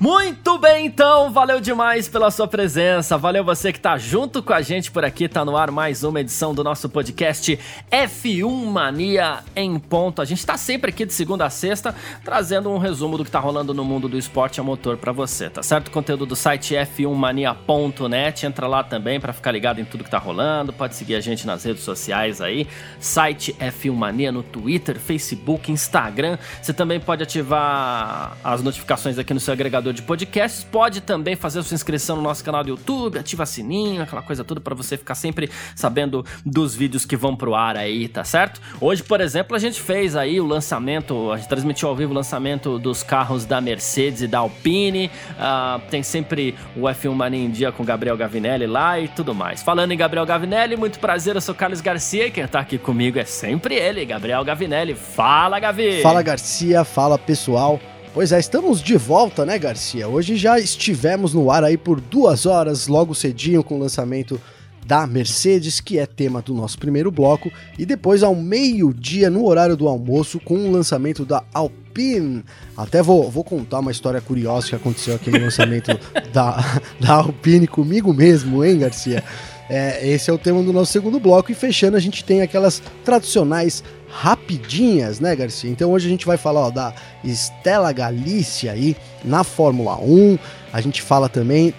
Muito bem, então, valeu demais pela sua presença, valeu você que tá junto com a gente por aqui, tá no ar mais uma edição do nosso podcast F1 Mania em ponto. A gente tá sempre aqui de segunda a sexta, trazendo um resumo do que tá rolando no mundo do esporte a motor para você, tá certo? Conteúdo do site f1mania.net, entra lá também para ficar ligado em tudo que tá rolando, pode seguir a gente nas redes sociais aí, site F1 Mania no Twitter, Facebook, Instagram, você também pode ativar as notificações aqui no seu agregador agregador de podcasts. Pode também fazer sua inscrição no nosso canal do YouTube, ativa sininho, aquela coisa toda para você ficar sempre sabendo dos vídeos que vão pro ar aí, tá certo? Hoje, por exemplo, a gente fez aí o lançamento, a gente transmitiu ao vivo o lançamento dos carros da Mercedes e da Alpine. Uh, tem sempre o F1 Mania em Dia com Gabriel Gavinelli lá e tudo mais. Falando em Gabriel Gavinelli, muito prazer, eu sou Carlos Garcia e quem tá aqui comigo é sempre ele, Gabriel Gavinelli. Fala, Gavi! Fala, Garcia, fala pessoal. Pois é, estamos de volta, né, Garcia? Hoje já estivemos no ar aí por duas horas, logo cedinho, com o lançamento da Mercedes, que é tema do nosso primeiro bloco, e depois ao meio-dia, no horário do almoço, com o lançamento da Alpine. Até vou, vou contar uma história curiosa que aconteceu aqui no lançamento da, da Alpine comigo mesmo, hein, Garcia? É, esse é o tema do nosso segundo bloco, e fechando, a gente tem aquelas tradicionais rapidinhas, né, Garcia? Então hoje a gente vai falar ó, da Stella Galícia aí na Fórmula 1. A gente fala também,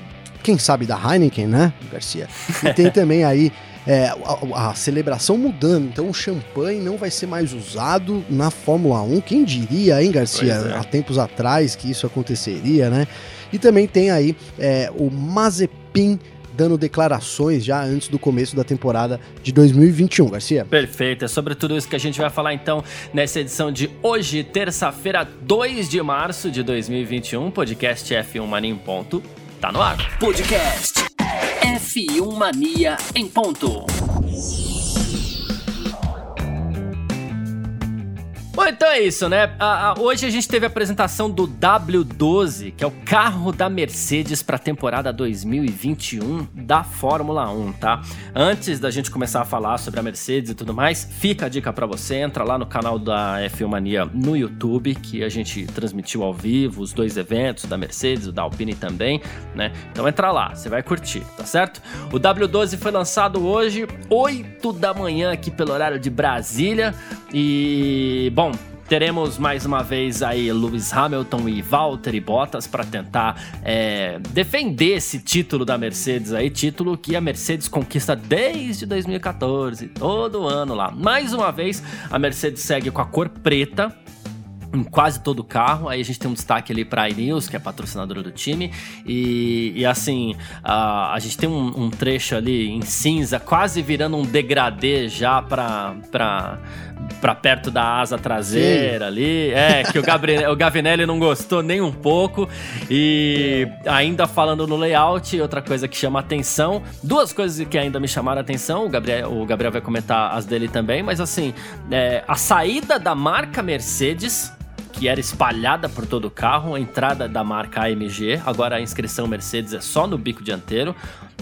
quem sabe, da Heineken, né, Garcia? E tem também aí é, a, a, celebração mudando. Então o champanhe não vai ser mais usado na Fórmula 1. Quem diria, hein, Garcia? É. Há tempos atrás que isso aconteceria, né? E também tem aí é, o Mazepin dando declarações já antes do começo da temporada de 2021, Garcia. Perfeito, é sobre tudo isso que a gente vai falar então nessa edição de hoje, terça-feira, 2 de março de 2021, podcast F1 Mania em ponto, tá no ar. Podcast F1 Mania em ponto. Bom, então é isso, né? A, a, hoje a gente teve a apresentação do W12, que é o carro da Mercedes para a temporada 2021 da Fórmula 1, tá? Antes da gente começar a falar sobre a Mercedes e tudo mais, fica a dica para você, entra lá no canal da F1 Mania no YouTube, que a gente transmitiu ao vivo os dois eventos da Mercedes, o da Alpine também, né? Então entra lá, você vai curtir, tá certo? O W12 foi lançado hoje, 8 da manhã aqui pelo horário de Brasília e, bom, Teremos mais uma vez aí Lewis Hamilton e Valtteri Bottas para tentar é, defender esse título da Mercedes aí, título que a Mercedes conquista desde 2014, todo ano lá. Mais uma vez, a Mercedes segue com a cor preta, em quase todo o carro. Aí a gente tem um destaque ali para a iNews, que é patrocinadora do time. E, e assim, a, a gente tem um, um, trecho ali em cinza, quase virando um degradê já para para perto da asa traseira Sim. ali. É, que o, Gabriel, o Gavinelli não gostou nem um pouco. E ainda falando no layout, outra coisa que chama atenção, duas coisas que ainda me chamaram a atenção, o Gabriel, o Gabriel vai comentar as dele também, mas assim, é, a saída da marca Mercedes que era espalhada por todo o carro, a entrada da marca AMG, agora a inscrição Mercedes é só no bico dianteiro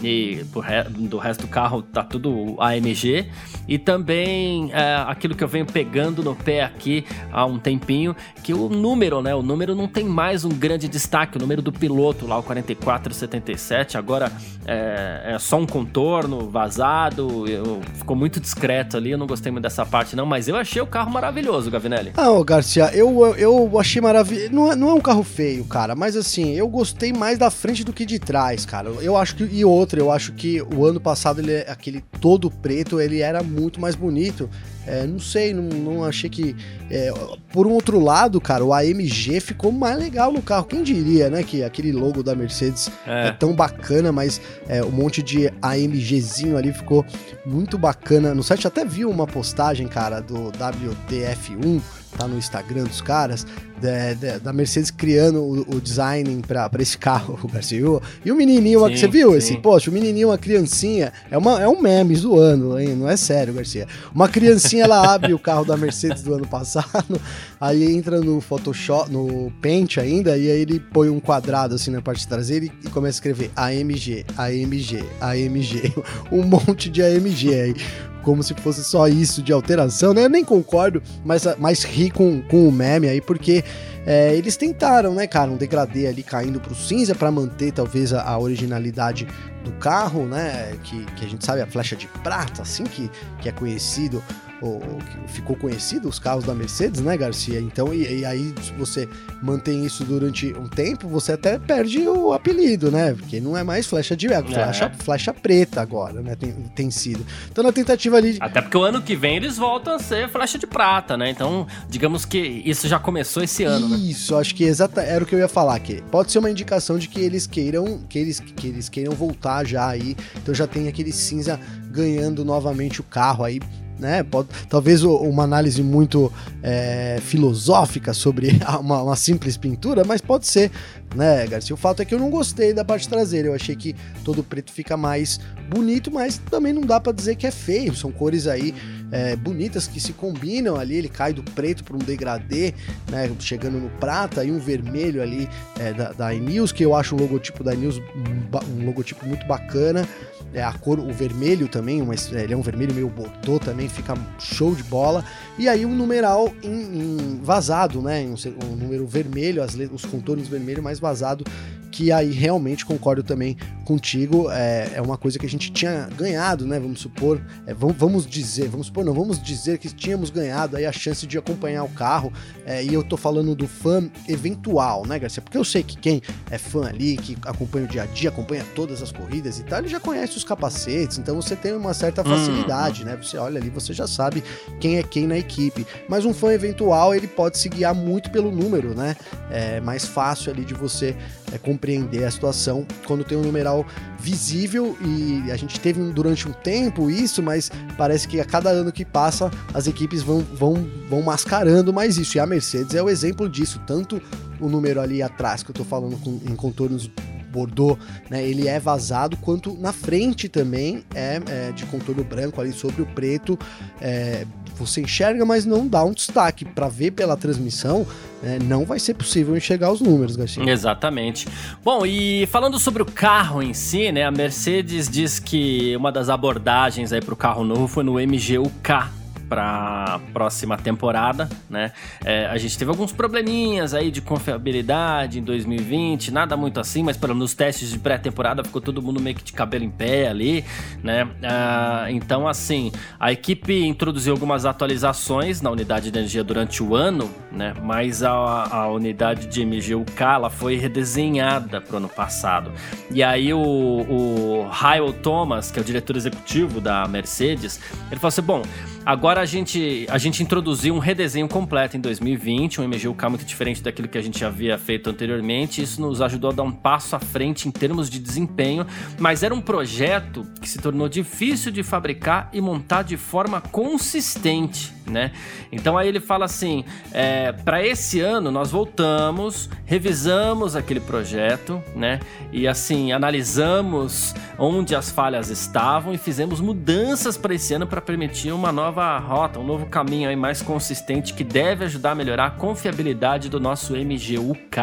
e do resto do carro tá tudo AMG e também é, aquilo que eu venho pegando no pé aqui há um tempinho que o número, né, o número não tem mais um grande destaque, o número do piloto lá o 4477 agora é, é só um contorno vazado, eu, ficou muito discreto ali, eu não gostei muito dessa parte não, mas eu achei o carro maravilhoso, Gavinelli. Ah, ô Garcia, eu, eu achei maravilhoso, não, é, não é um carro feio, cara, mas assim, eu gostei mais da frente do que de trás, cara, eu acho que, e outro outra, eu acho que o ano passado ele aquele todo preto, ele era muito mais bonito. É, não sei, não, não achei que. É, por um outro lado, cara, o AMG ficou mais legal no carro. Quem diria, né? Que aquele logo da Mercedes é, é tão bacana, mas é, um monte de AMGzinho ali ficou muito bacana. No site até vi uma postagem, cara, do WTF1 tá no Instagram dos caras, da, da, da Mercedes criando o, o design para esse carro, o Garcia. E o menininho, sim, você viu sim. esse? Poxa, o menininho, uma criancinha, é, uma, é um meme zoando, hein? não é sério, Garcia. Uma criancinha, ela abre o carro da Mercedes do ano passado, aí entra no Photoshop, no Paint ainda, e aí ele põe um quadrado assim na parte traseira e, e começa a escrever AMG, AMG, AMG, um monte de AMG aí como se fosse só isso de alteração, né? Eu nem concordo, mas, mas ri com, com o meme aí, porque é, eles tentaram, né, cara, um degradê ali caindo pro cinza para manter talvez a, a, originalidade do carro, né? Que, que a gente sabe a flecha de prata, assim que, que é conhecido ou, ficou conhecido os carros da Mercedes, né, Garcia? Então, e, e, aí, se você mantém isso durante um tempo, você até perde o apelido, né? Porque não é mais flecha de é. flecha, flecha preta agora, né? Tem, tem sido. Então, na tentativa ali. Até porque o ano que vem eles voltam a ser flecha de prata, né? Então, digamos que isso já começou esse ano, isso, né? Isso, acho que exata, era o que eu ia falar, que pode ser uma indicação de que eles queiram, que eles, que eles queiram voltar já aí. Então já tem aquele cinza ganhando novamente o carro aí né? Pode, talvez uma análise muito é, filosófica sobre uma, uma, simples pintura, mas pode ser, né, Garcia? O fato é que eu não gostei da parte traseira. Eu achei que todo preto fica mais bonito, mas também não dá para dizer que é feio. São cores aí é, bonitas que se combinam ali. Ele cai do preto para um degradê, né? Chegando no prata e um vermelho ali é, da, da iNews, que eu acho o logotipo da iNews um, um logotipo muito bacana é, a cor, o vermelho também, uma, ele é um vermelho meio botô também, fica show de bola. E aí um numeral em, em vazado, né? Um, um, número vermelho, as, os contornos vermelhos mais vazado, que aí realmente concordo também contigo. É, é uma coisa que a gente tinha ganhado, né? Vamos supor, é, vamos, dizer, vamos supor, não, vamos dizer que tínhamos ganhado aí a chance de acompanhar o carro. É, e eu tô falando do fã eventual, né, Garcia? Porque eu sei que quem é fã ali, que acompanha o dia a dia, acompanha todas as corridas e tal, ele já conhece os capacetes, então você tem uma certa facilidade, hum. né? Você olha ali, você já sabe quem é quem na equipe. Mas um fã eventual, ele pode se guiar muito pelo número, né? É mais fácil ali de você é, compreender a situação quando tem um numeral visível e a gente teve durante um tempo isso, mas parece que a cada ano que passa as equipes vão, vão, vão mascarando mais isso. E a Mercedes é o exemplo disso, tanto o número ali atrás que eu tô falando com, em contornos Bordeaux, né, ele é vazado, quanto na frente também é, é de contorno branco ali sobre o preto. É, você enxerga, mas não dá um destaque. Para ver pela transmissão, é, não vai ser possível enxergar os números, Garcia. Exatamente. Bom, e falando sobre o carro em si, né, a Mercedes diz que uma das abordagens aí para o carro novo foi no MGUK, para próxima temporada, né? É, a gente teve alguns probleminhas aí de confiabilidade em 2020, nada muito assim, mas pelo nos testes de pré-temporada ficou todo mundo meio que de cabelo em pé ali, né? Ah, então, assim, a equipe introduziu algumas atualizações na unidade de energia durante o ano, né? Mas a, a unidade de MGUK ela foi redesenhada para o ano passado. E aí o, o Hyle Thomas, que é o diretor executivo da Mercedes, ele falou assim: bom, agora a gente, a gente introduziu um redesenho completo em 2020, um MGUK muito diferente daquilo que a gente havia feito anteriormente. Isso nos ajudou a dar um passo à frente em termos de desempenho, mas era um projeto que se tornou difícil de fabricar e montar de forma consistente né? Então aí ele fala assim: é, para esse ano nós voltamos, revisamos aquele projeto, né? E assim analisamos onde as falhas estavam e fizemos mudanças para esse ano para permitir uma nova rota, um novo caminho aí mais consistente que deve ajudar a melhorar a confiabilidade do nosso MGUK,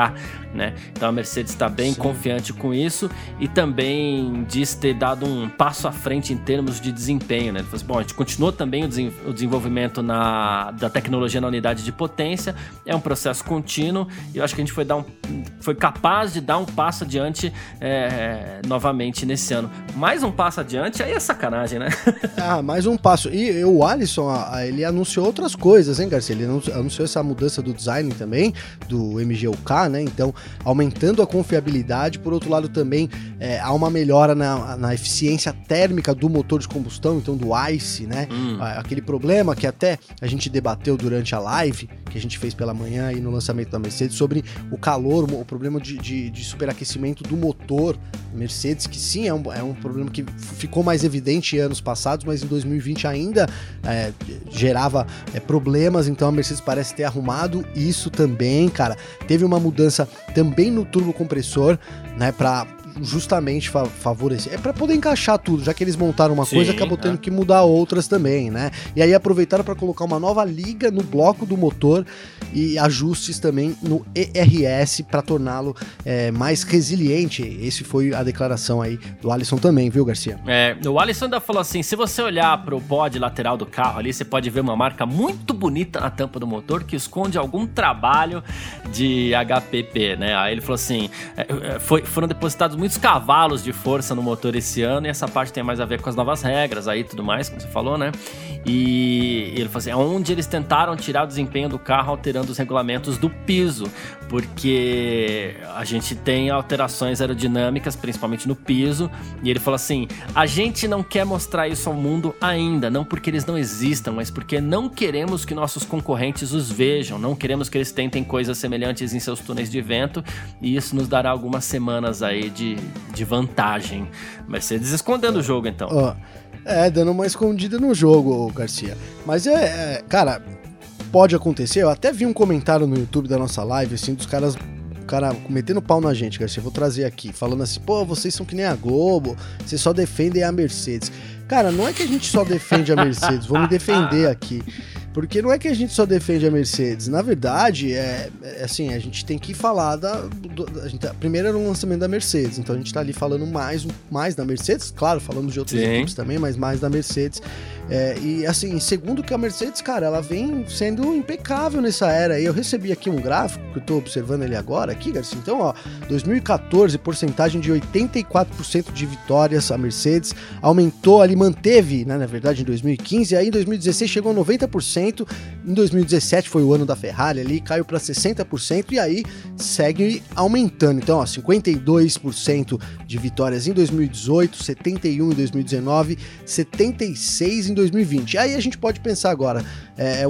né? Então a Mercedes está bem Sim. confiante com isso e também diz ter dado um passo à frente em termos de desempenho, né? Ele falou assim, bom, a gente continuou também o, desenvolvimento na, da tecnologia na unidade de potência. É um processo contínuo e eu acho que a gente foi, dar um, foi capaz de dar um passo adiante é, novamente nesse ano. Mais um passo adiante, aí é sacanagem, né? ah, mais um passo. E o Alisson, ele anunciou outras coisas, hein, Garcia? Ele anunciou essa mudança do design também, do MGUK, né? Então, aumentando a confiabilidade. Por outro lado, também é, há uma melhora na, na eficiência térmica do motor de combustão, então do ICE, né? Hum. Aquele problema que até a gente debateu durante a live que a gente fez pela manhã e no lançamento da Mercedes sobre o calor, o problema de, de, de superaquecimento do motor Mercedes, que sim, é um, é um problema que ficou mais evidente anos passados, mas em 2020 ainda é, gerava é, problemas, então a Mercedes parece ter arrumado isso também, cara. Teve uma mudança também no turbo compressor, né, para justamente fa favorecer. É para poder encaixar tudo, já que eles montaram uma Sim, coisa, acabou tendo é. que mudar outras também, né? E aí aproveitaram para colocar uma nova liga no bloco do motor e ajustes também no ERS para torná-lo é, mais resiliente. Esse foi a declaração aí do Alisson também, viu, Garcia? É, o Alisson ainda falou assim: se você olhar para o bode lateral do carro ali, você pode ver uma marca muito bonita na tampa do motor que esconde algum trabalho de HPP, né? Aí ele falou assim: é, é, foi, foram depositados muitos cavalos de força no motor esse ano e essa parte tem mais a ver com as novas regras aí tudo mais, como você falou, né? E ele falou assim: é onde eles tentaram tirar o desempenho do carro alterando os regulamentos do piso, porque a gente tem alterações aerodinâmicas, principalmente no piso. E ele falou assim: a gente não quer mostrar isso ao mundo ainda, não porque eles não existam, mas porque não queremos que nossos concorrentes os vejam, não queremos que eles tentem coisas semelhantes em seus túneis de vento, e isso nos dará algumas semanas aí de, de vantagem. Mercedes escondendo o jogo então. Oh. É, dando uma escondida no jogo, Garcia. Mas é, é, cara, pode acontecer. Eu até vi um comentário no YouTube da nossa live, assim, dos caras cara metendo pau na gente, Garcia. Vou trazer aqui, falando assim, pô, vocês são que nem a Globo, vocês só defendem a Mercedes. Cara, não é que a gente só defende a Mercedes, vou me defender aqui. Porque não é que a gente só defende a Mercedes. Na verdade, é, é assim, a gente tem que falar da. Do, a gente, primeiro era um lançamento da Mercedes, então a gente tá ali falando mais, mais da Mercedes, claro, falamos de outras Sim. equipes também, mas mais da Mercedes. É, e assim, segundo que a Mercedes, cara, ela vem sendo impecável nessa era aí. Eu recebi aqui um gráfico que eu tô observando ele agora aqui, Garcia. Então, ó, 2014, porcentagem de 84% de vitórias a Mercedes aumentou ali, manteve, né, na verdade, em 2015, aí em 2016 chegou a 90%, em 2017 foi o ano da Ferrari ali, caiu para 60% e aí segue aumentando. Então, ó, 52% de vitórias em 2018, 71 em 2019, 76 em 2020. Aí a gente pode pensar agora, é, é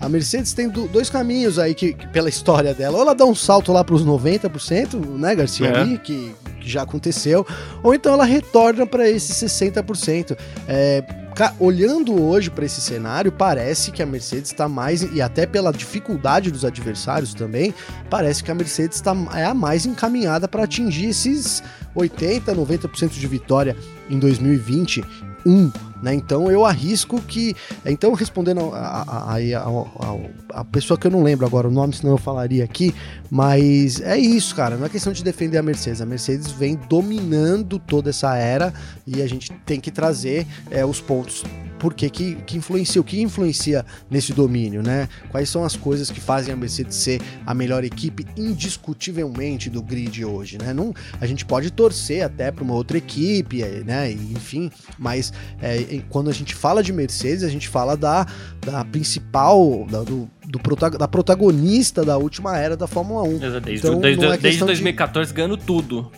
a Mercedes tem dois caminhos aí que, que, pela história dela, ou ela dá um salto lá para os 90%, né, Garcia, é. ali, que, que, já aconteceu, ou então ela retorna para esses 60%. É, olhando hoje para esse cenário, parece que a Mercedes está mais, e até pela dificuldade dos adversários também, parece que a Mercedes tá, é a mais encaminhada para atingir esses 80, 90% de vitória em 2021 né? Então eu arrisco que. Então, respondendo a, a, a, a, pessoa que eu não lembro agora o nome, senão eu falaria aqui, mas é isso, cara. Não é questão de defender a Mercedes. A Mercedes vem dominando toda essa era e a gente tem que trazer é, os pontos por que, que, influencia, o que influencia nesse domínio, né? Quais são as coisas que fazem a Mercedes ser a melhor equipe indiscutivelmente do grid hoje, né? Não, a gente pode torcer até para uma outra equipe, né? Enfim, mas é, quando a gente fala de Mercedes, a gente fala da, da principal, da, do, do da protagonista da última era da Fórmula 1. Desde, então, desde, é desde 2014 de... ganhando tudo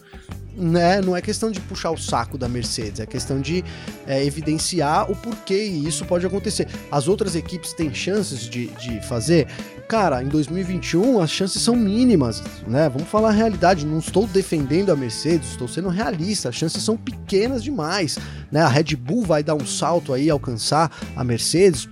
né, não é questão de puxar o saco da Mercedes, é questão de é, evidenciar o porquê isso pode acontecer. As outras equipes têm chances de, de fazer? Cara, em 2021 as chances são mínimas, né? Vamos falar a realidade, não estou defendendo a Mercedes, estou sendo realista, as chances são pequenas demais, né? A Red Bull vai dar um salto aí, alcançar a Mercedes,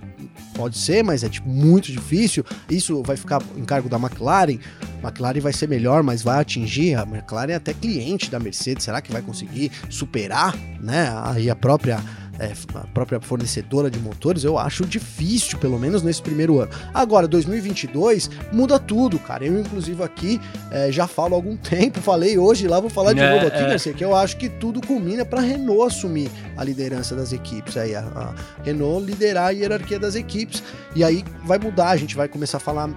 Pode ser, mas é tipo, muito difícil. Isso vai ficar em cargo da McLaren. McLaren vai ser melhor, mas vai atingir. A McLaren é até cliente da Mercedes. Será que vai conseguir superar, né? Aí a própria é, a própria fornecedora de motores, eu acho difícil, pelo menos nesse primeiro ano. Agora, 2022 muda tudo, cara. Eu, inclusive, aqui é, já falo há algum tempo, falei hoje, lá vou falar de é, novo aqui, é. Garcia, que eu acho que tudo culmina para Renault assumir a liderança das equipes. Aí, a, a Renault liderar a hierarquia das equipes. E aí vai mudar, a gente vai começar a falar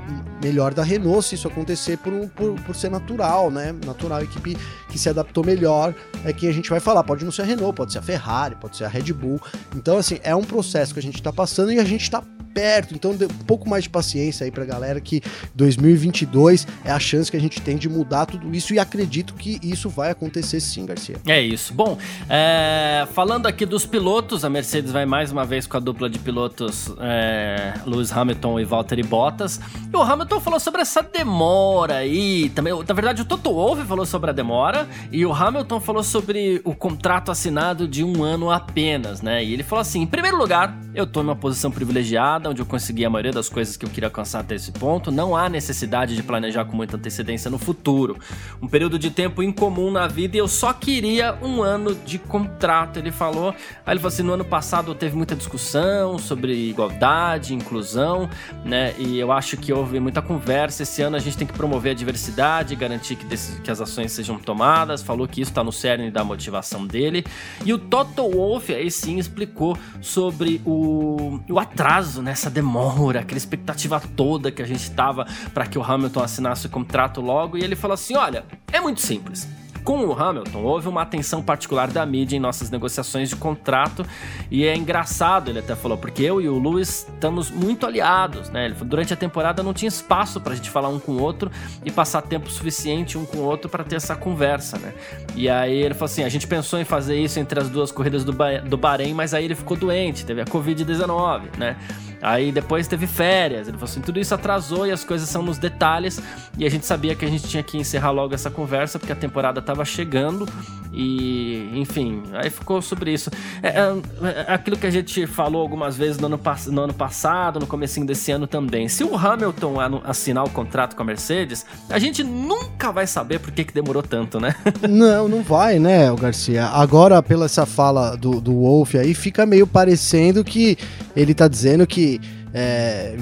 melhor da Renault se isso acontecer por, por, por ser natural, né? Natural, a equipe que se adaptou melhor é que a gente vai falar. Pode não ser a Renault, pode ser a Ferrari, pode ser a Red Bull. Então, assim, é um processo que a gente está passando e a gente está perto. Então, um pouco mais de paciência aí pra galera que 2022 é a chance que a gente tem de mudar tudo isso e acredito que isso vai acontecer sim, Garcia. É isso. Bom, é, falando aqui dos pilotos, a Mercedes vai mais uma vez com a dupla de pilotos é, Lewis Hamilton e Valtteri Bottas. E o Hamilton falou sobre essa demora aí. Também, na verdade, o Toto Wolff falou sobre a demora e o Hamilton falou sobre o contrato assinado de um ano apenas, né? E ele falou assim: em primeiro lugar, eu tô numa posição privilegiada, onde eu consegui a maioria das coisas que eu queria alcançar até esse ponto. Não há necessidade de planejar com muita antecedência no futuro. Um período de tempo incomum na vida e eu só queria um ano de contrato, ele falou. Aí ele falou assim: no ano passado teve muita discussão sobre igualdade, inclusão, né? E eu acho que houve muita conversa. Esse ano a gente tem que promover a diversidade, garantir que, desse, que as ações sejam tomadas. Falou que isso está no cerne da motivação dele. E o Toto Wolff aí sim explicou sobre o, o atraso, né? Essa demora, aquela expectativa toda que a gente tava para que o Hamilton assinasse o contrato logo. E ele falou assim: olha, é muito simples. Com o Hamilton, houve uma atenção particular da mídia em nossas negociações de contrato e é engraçado, ele até falou, porque eu e o Lewis estamos muito aliados, né? Ele falou, durante a temporada não tinha espaço pra gente falar um com o outro e passar tempo suficiente um com o outro para ter essa conversa, né? E aí ele falou assim, a gente pensou em fazer isso entre as duas corridas do, ba do Bahrein, mas aí ele ficou doente, teve a Covid-19, né? Aí depois teve férias. Ele falou assim: tudo isso atrasou e as coisas são nos detalhes. E a gente sabia que a gente tinha que encerrar logo essa conversa porque a temporada estava chegando. E, enfim, aí ficou sobre isso. É, é, é, aquilo que a gente falou algumas vezes no ano, no ano passado, no comecinho desse ano também. Se o Hamilton assinar o contrato com a Mercedes, a gente nunca vai saber por que, que demorou tanto, né? Não, não vai, né, Garcia? Agora, pela essa fala do, do Wolf aí, fica meio parecendo que ele tá dizendo que é,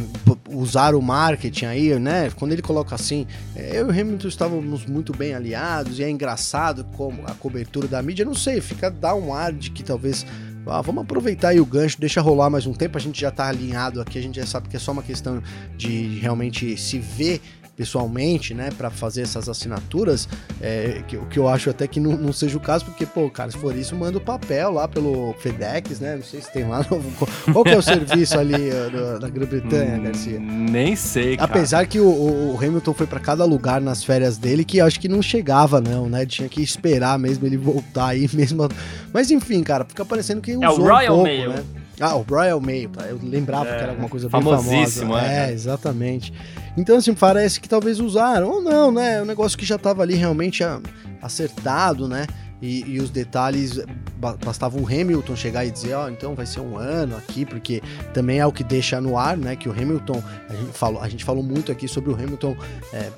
usar o marketing aí, né? Quando ele coloca assim, é, eu e o Hamilton estávamos muito bem aliados e é engraçado como a cobertura da mídia, não sei, fica dá um ar de que talvez ah, vamos aproveitar aí o gancho, deixa rolar mais um tempo, a gente já tá alinhado aqui, a gente já sabe que é só uma questão de realmente se ver pessoalmente, né, para fazer essas assinaturas, é, que, que eu acho até que não, não, seja o caso, porque, pô, cara, se for isso, manda o papel lá pelo FedEx, né, não sei se tem lá, qual que é o serviço ali uh, da Grã-Bretanha, hum, Garcia? Nem sei, cara. Apesar que o, o Hamilton foi para cada lugar nas férias dele, que acho que não chegava não, né, tinha que esperar mesmo ele voltar aí mesmo, mas enfim, cara, fica parecendo que usou é o Royal um pouco, Mail. né? Ah, o Royal Mail, tá? Eu lembrava é, que era alguma coisa bem famosa. É, é, exatamente. Então, assim, parece que talvez usaram, ou não, né? É um negócio que já estava ali realmente acertado, né? E, e, os detalhes, bastava o Hamilton chegar e dizer, ó, oh, então vai ser um ano aqui, porque também é o que deixa no ar, né? Que o Hamilton, a gente falou, a gente falou muito aqui sobre o Hamilton é,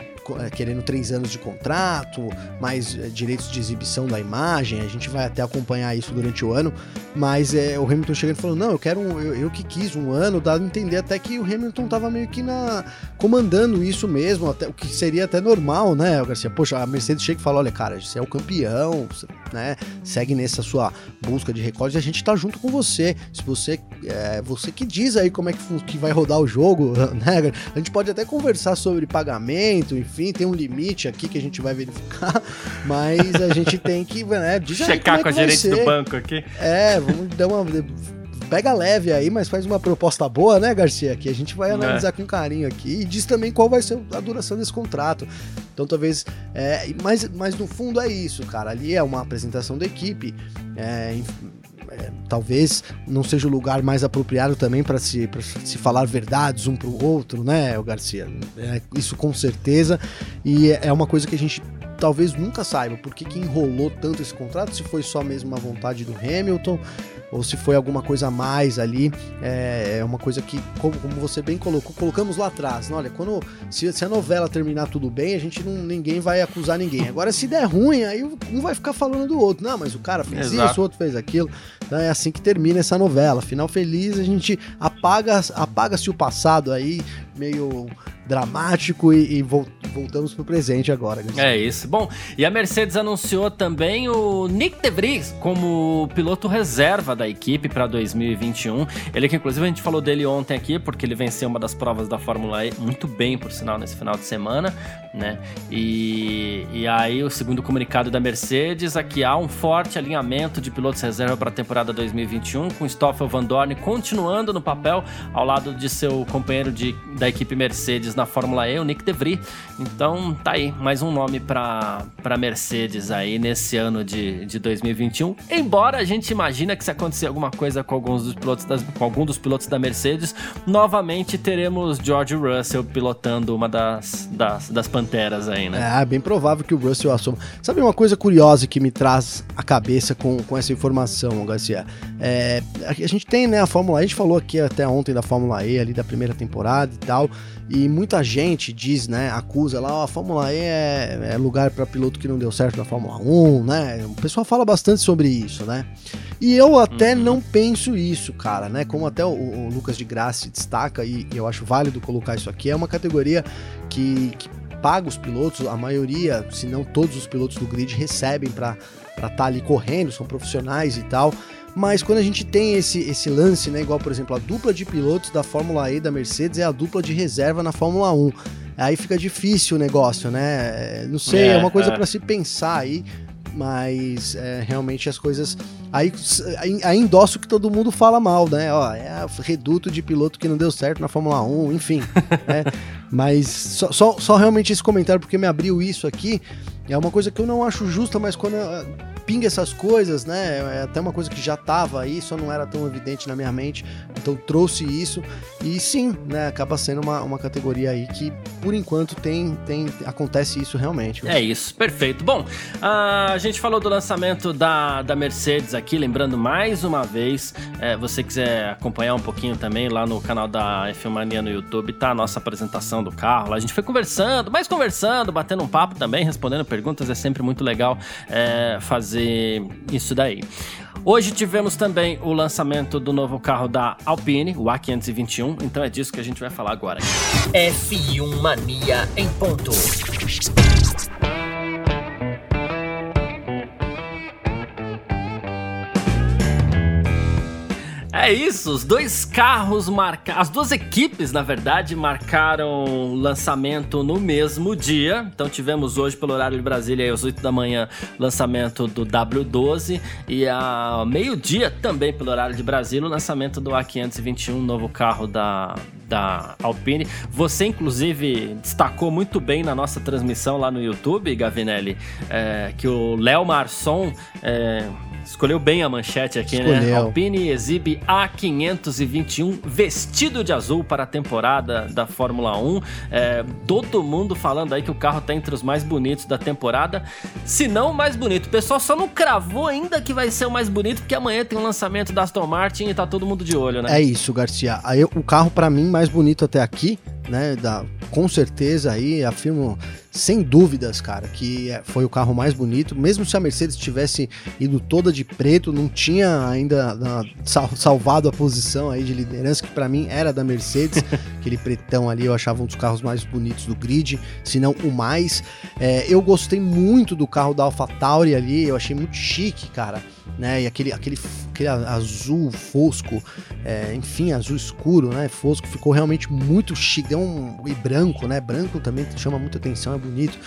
querendo três anos de contrato, mais é, direitos de exibição da imagem. A gente vai até acompanhar isso durante o ano. Mas é, o Hamilton chegando e falou: Não, eu quero um, eu, eu, que quis um ano, dá a entender até que o Hamilton tava meio que na, comandando isso mesmo, até, o que seria até normal, né, Garcia? Poxa, a Mercedes chega e fala: Olha, cara, você é o campeão, né? Segue nessa sua busca de recordes e a gente tá junto com você. Se você, é, você que diz aí como é que, que vai rodar o jogo, né? A gente pode até conversar sobre pagamento, enfim enfim, tem um limite aqui que a gente vai verificar, mas a gente tem que, né, checar é com a gerente do banco aqui. É, vamos dar uma pega leve aí, mas faz uma proposta boa, né, Garcia? Que a gente vai analisar é. com carinho aqui e diz também qual vai ser a duração desse contrato. Então talvez. É, mas, mas no fundo é isso, cara. Ali é uma apresentação da equipe. É, é, talvez não seja o lugar mais apropriado também para se, se falar verdades um para o outro, né, Garcia? É, isso com certeza. E é uma coisa que a gente talvez nunca saiba por que, que enrolou tanto esse contrato, se foi só mesmo a vontade do Hamilton ou se foi alguma coisa a mais ali. É, é uma coisa que, como, como, você bem colocou, colocamos lá atrás. Né? Olha, quando se, se, a novela terminar tudo bem, a gente não ninguém vai acusar ninguém. Agora, se der ruim, aí um vai ficar falando do outro. Não, mas o cara fez Exato. isso, o outro fez aquilo. Então é assim que termina essa novela. Final feliz, a gente apaga apaga-se o passado aí, meio dramático e, e voltamos pro presente agora. Garcia. É isso. Bom, e a Mercedes anunciou também o Nick De como piloto reserva da equipe para 2021. Ele que inclusive a gente falou dele ontem aqui, porque ele venceu uma das provas da Fórmula E muito bem, por sinal, nesse final de semana, né? E, e aí o segundo comunicado da Mercedes, aqui há um forte alinhamento de pilotos reserva para a temporada 2021, com Stoffel Van Dorn continuando no papel ao lado de seu companheiro de, da equipe Mercedes na Fórmula E, o Nick De Vries. Então tá aí, mais um nome para Mercedes aí nesse ano de, de 2021. Embora a gente imagina que se acontecer alguma coisa com alguns dos pilotos das, com algum dos pilotos da Mercedes, novamente teremos George Russell pilotando uma das, das, das Panteras aí, né? É, bem provável que o Russell assuma. Sabe uma coisa curiosa que me traz a cabeça com, com essa informação, Garcia? É, a gente tem, né, a Fórmula E, a gente falou aqui até ontem da Fórmula E ali da primeira temporada e tal, e muita gente diz, né, acusa lá, ó, a Fórmula E é, é lugar para piloto que não deu certo na Fórmula 1, né? O pessoal fala bastante sobre isso, né? E eu até uhum. não penso isso, cara, né? Como até o, o Lucas de Graça destaca, e, e, eu acho válido colocar isso aqui, é uma categoria que, que paga os pilotos, a maioria, se não todos os pilotos do grid recebem para estar tá ali correndo, são profissionais e tal. Mas quando a gente tem esse, esse lance, né, igual por exemplo a dupla de pilotos da Fórmula E da Mercedes é a dupla de reserva na Fórmula 1. Aí fica difícil o negócio, né? Não sei, é, é uma coisa é. para se pensar aí mas é, realmente as coisas. Aí, aí endosso que todo mundo fala mal, né? Ó, é reduto de piloto que não deu certo na Fórmula 1, enfim. né? Mas só, só, só, realmente esse comentário, porque me abriu isso aqui. É uma coisa que eu não acho justa, mas quando pinga essas coisas, né? É até uma coisa que já estava aí, só não era tão evidente na minha mente. Então trouxe isso. E sim, né? Acaba sendo uma, uma categoria aí que, por enquanto, tem, tem acontece isso realmente. É isso, perfeito. Bom, a gente falou do lançamento da, da Mercedes aqui, lembrando mais uma vez, é, você quiser acompanhar um pouquinho também lá no canal da F Mania no YouTube, tá a nossa apresentação do carro. Lá a gente foi conversando, mais conversando, batendo um papo também, respondendo perguntas. É sempre muito legal é, fazer isso daí. Hoje tivemos também o lançamento do novo carro da Alpine, o A521, então é disso que a gente vai falar agora. F1 Mania em ponto. É isso, os dois carros marcaram, as duas equipes, na verdade, marcaram lançamento no mesmo dia. Então tivemos hoje, pelo horário de Brasília, às 8 da manhã, lançamento do W12 e ao meio-dia, também pelo horário de Brasília, o lançamento do A521, novo carro da, da Alpine. Você, inclusive, destacou muito bem na nossa transmissão lá no YouTube, Gavinelli, é, que o Léo Marçom. É, Escolheu bem a manchete aqui, né? Escolheu. né? Alpine exibe A521 vestido de azul para a temporada da Fórmula 1. É, todo mundo falando aí que o carro tá entre os mais bonitos da temporada, se não o mais bonito. O pessoal só não cravou ainda que vai ser o mais bonito, porque amanhã tem o um lançamento da Aston Martin e tá todo mundo de olho, né? É isso, Garcia. Aí, o carro, para mim, mais bonito até aqui, né? Da, com certeza aí, afirmo sem dúvidas, cara, que é, foi o carro mais bonito. Mesmo se a Mercedes tivesse ido toda de preto, não tinha ainda salvado a posição aí de liderança, que para mim era da Mercedes. Aquele pretão ali eu achava um dos carros mais bonitos do grid, se não o mais. É, eu gostei muito do carro da AlphaTauri ali, eu achei muito chique, cara né? E aquele, aquele, aquele azul fosco, é, enfim, azul escuro, né? Fosco, ficou realmente muito chique. Um, e branco, né? Branco também chama muita atenção, é bonito.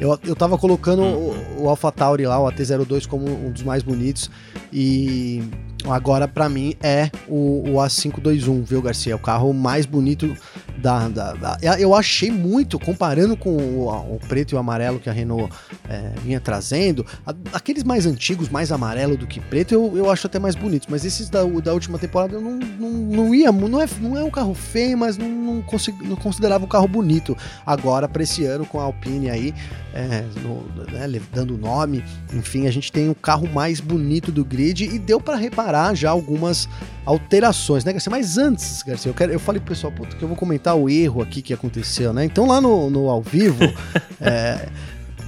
Eu, eu tava colocando o, o AlphaTauri lá, o AT02, como um dos mais bonitos. E agora, para mim, é o, o, A521, viu, Garcia? O carro mais bonito da, da, da, Eu achei muito, comparando com o, o, preto e o amarelo que a Renault é, vinha trazendo, a, aqueles mais antigos, mais amarelo do que preto, eu, eu acho até mais bonitos. Mas esses da, da última temporada eu não, não, não ia. Não é, não é um carro feio, mas não, não, não considerava um carro bonito. Agora, para esse ano, com a Alpine aí, é, no, né, dando nome, enfim, a gente tem o carro mais bonito do grid e deu para reparar já algumas alterações, né, Garcia? Mas antes, Garcia, eu, quero, eu falei pro pessoal, puta, que eu vou comentar o erro aqui que aconteceu, né? Então lá no, no ao vivo. é,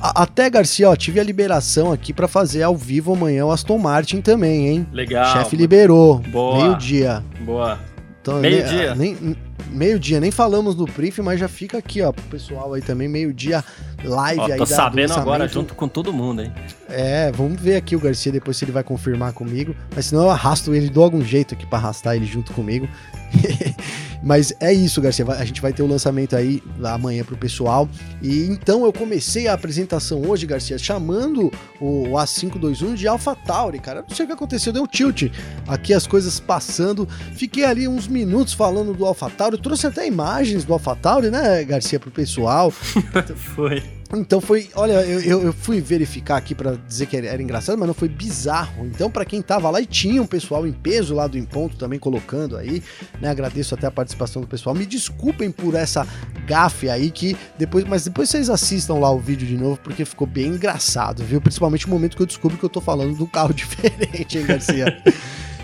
até, Garcia, ó, tive a liberação aqui para fazer ao vivo amanhã o Aston Martin também, hein? Legal. O chefe liberou. Boa. Meio-dia. Boa. Então, meio-dia. Nem, meio-dia, nem falamos no brief, mas já fica aqui, ó, pro pessoal aí também, meio-dia live ó, aí. Tô sabendo agora junto com todo mundo, hein? É, vamos ver aqui o Garcia depois se ele vai confirmar comigo. Mas senão eu arrasto ele, dou algum jeito aqui para arrastar ele junto comigo. Mas é isso, Garcia. A gente vai ter o lançamento aí amanhã pro pessoal. E então eu comecei a apresentação hoje, Garcia, chamando o A521 de AlphaTauri, cara. não sei o que aconteceu, deu tilt. Aqui as coisas passando. Fiquei ali uns minutos falando do AlphaTauri. Trouxe até imagens do AlphaTauri, né, Garcia, pro pessoal. Foi. Então foi, olha, eu, eu fui verificar aqui para dizer que era, engraçado, mas não foi bizarro. Então para quem tava lá e tinha um pessoal em peso lá do Imponto também colocando aí, né? Agradeço até a participação do pessoal. Me desculpem por essa gafe aí que depois, mas depois vocês assistam lá o vídeo de novo porque ficou bem engraçado, viu? Principalmente o momento que eu descubro que eu tô falando do carro diferente, hein, Garcia?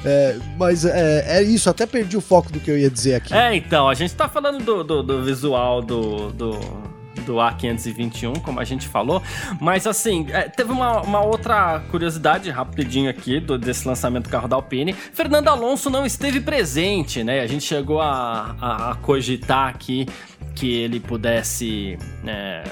É, mas é, é, isso, até perdi o foco do que eu ia dizer aqui. É, então, a gente tá falando do, do, do visual do, do, do A521, como a gente falou. Mas assim, é, teve uma, uma, outra curiosidade rapidinho aqui do, desse lançamento do carro da Alpine. Fernando Alonso não esteve presente, né? A gente chegou a, a, a cogitar aqui que ele pudesse. É,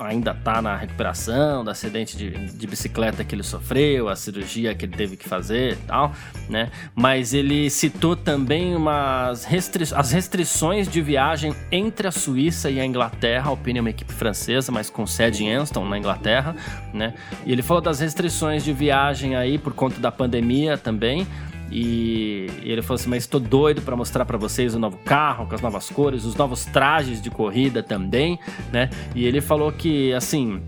ainda está na recuperação do acidente de, de, bicicleta que ele sofreu, a cirurgia que ele teve que fazer e tal, né? Mas ele citou também umas restri as restrições de viagem entre a Suíça e a Inglaterra. A Alpine é uma equipe francesa, mas com sede em Anston, na Inglaterra, né? E ele falou das restrições de viagem aí por conta da pandemia também. E ele falou assim: Mas estou doido para mostrar para vocês o novo carro, com as novas cores, os novos trajes de corrida também, né? E ele falou que, assim,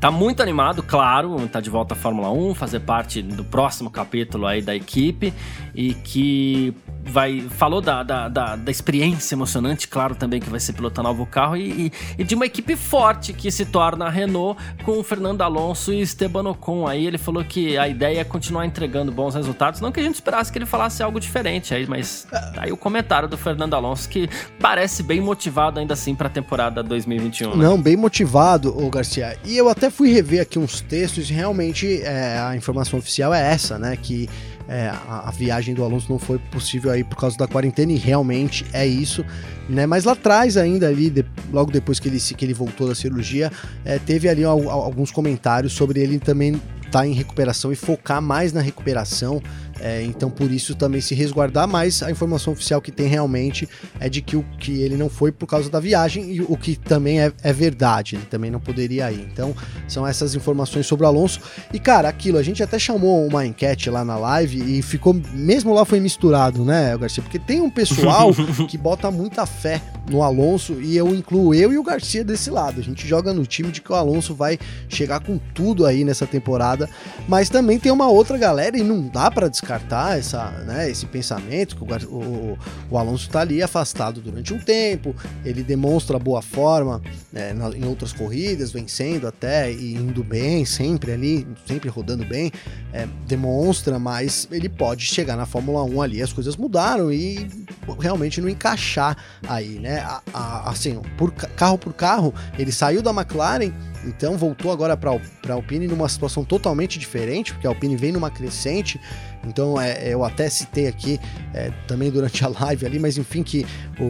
Tá muito animado, claro, tá de volta à Fórmula 1, fazer parte do próximo capítulo aí da equipe e que vai falou da, da, da, da, experiência emocionante, claro também que vai ser pilotar novo carro e, e, e, de uma equipe forte que se torna a Renault com o Fernando Alonso e Esteban Ocon. Aí ele falou que a ideia é continuar entregando bons resultados, não que a gente esperasse que ele falasse algo diferente aí, mas tá aí o comentário do Fernando Alonso que parece bem motivado ainda assim para a temporada 2021. Né? Não, bem motivado, o Garcia. E eu até fui rever aqui uns textos e realmente é, a informação oficial é essa, né, que é, a, a, viagem do Alonso não foi possível aí por causa da quarentena e realmente é isso, né? Mas lá atrás ainda ali, de, logo depois que ele, que ele voltou da cirurgia, é, teve ali alguns comentários sobre ele também estar tá em recuperação e focar mais na recuperação é, então, por isso também se resguardar, mas a informação oficial que tem realmente é de que, o, que ele não foi por causa da viagem, e o que também é, é verdade, ele também não poderia ir. Então, são essas informações sobre o Alonso. E, cara, aquilo, a gente até chamou uma enquete lá na live e ficou, mesmo lá foi misturado, né, Garcia? Porque tem um pessoal que bota muita fé no Alonso e eu incluo eu e o Garcia desse lado. A gente joga no time de que o Alonso vai chegar com tudo aí nessa temporada, mas também tem uma outra galera e não dá para descartar descartar essa, né, esse pensamento que o, o, o Alonso está ali afastado durante um tempo, ele demonstra boa forma né, em outras corridas, vencendo até e indo bem, sempre ali, sempre rodando bem, é, demonstra, mas ele pode chegar na Fórmula 1 ali, as coisas mudaram e realmente não encaixar aí, né? A, a, assim, por carro por carro, ele saiu da McLaren então voltou agora para a Alpine numa situação totalmente diferente, porque a Alpine vem numa crescente. Então é, eu até citei aqui é, também durante a live ali, mas enfim que o,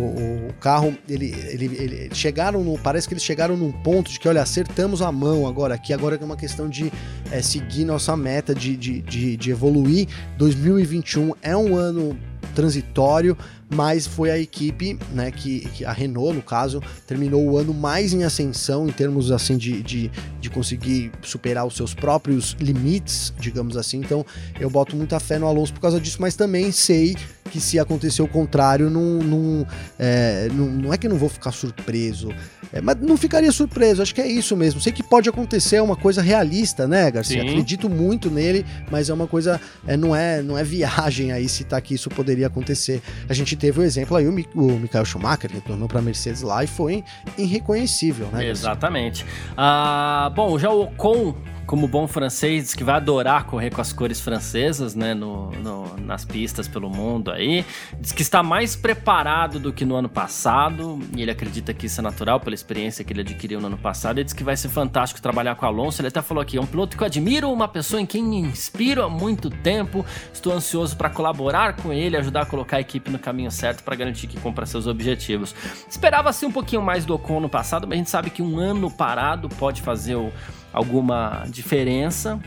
o carro ele, ele, ele, chegaram no, parece que eles chegaram num ponto de que olha acertamos a mão agora aqui agora é uma questão de é, seguir nossa meta de, de, de, de evoluir. 2021 é um ano transitório mas foi a equipe, né, que, que, a Renault, no caso, terminou o ano mais em ascensão em termos assim de, de, de, conseguir superar os seus próprios limites, digamos assim. Então eu boto muita fé no Alonso por causa disso, mas também sei que se acontecer o contrário, não, não, é, não, não é que eu não vou ficar surpreso. É, mas não ficaria surpreso, acho que é isso mesmo. Sei que pode acontecer, é uma coisa realista, né, Garcia? Sim. Acredito muito nele, mas é uma coisa, é, não, é, não é viagem aí citar tá que isso poderia acontecer. A gente teve o exemplo aí, o, o Michael Schumacher, que tornou para Mercedes lá e foi irreconhecível, né? Exatamente. Ah, bom, já o Ocon como bom francês, diz que vai adorar correr com as cores francesas, né, no, no, nas pistas pelo mundo aí. Diz que está mais preparado do que no ano passado, e ele acredita que isso é natural pela experiência que ele adquiriu no ano passado. Ele diz que vai ser fantástico trabalhar com Alonso. Ele até falou aqui: é um piloto que eu admiro, uma pessoa em quem me inspiro há muito tempo. Estou ansioso para colaborar com ele, ajudar a colocar a equipe no caminho certo para garantir que cumpra seus objetivos. Esperava-se um pouquinho mais do Ocon no passado, mas a gente sabe que um ano parado pode fazer o alguma diferença,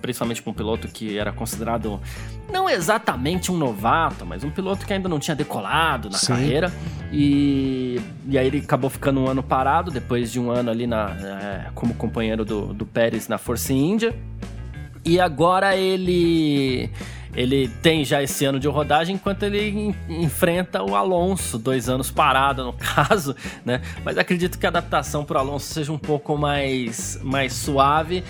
principalmente para um piloto que era considerado não exatamente um novato, mas um piloto que ainda não tinha decolado na Sim. carreira. E, e aí ele acabou ficando um ano parado, depois de um ano ali na, é, como companheiro do, do Pérez na Força Índia. E agora ele ele tem já esse ano de rodagem, enquanto ele enfrenta o Alonso, dois anos parado no caso, né? Mas acredito que a adaptação para o Alonso seja um pouco mais, mais suave.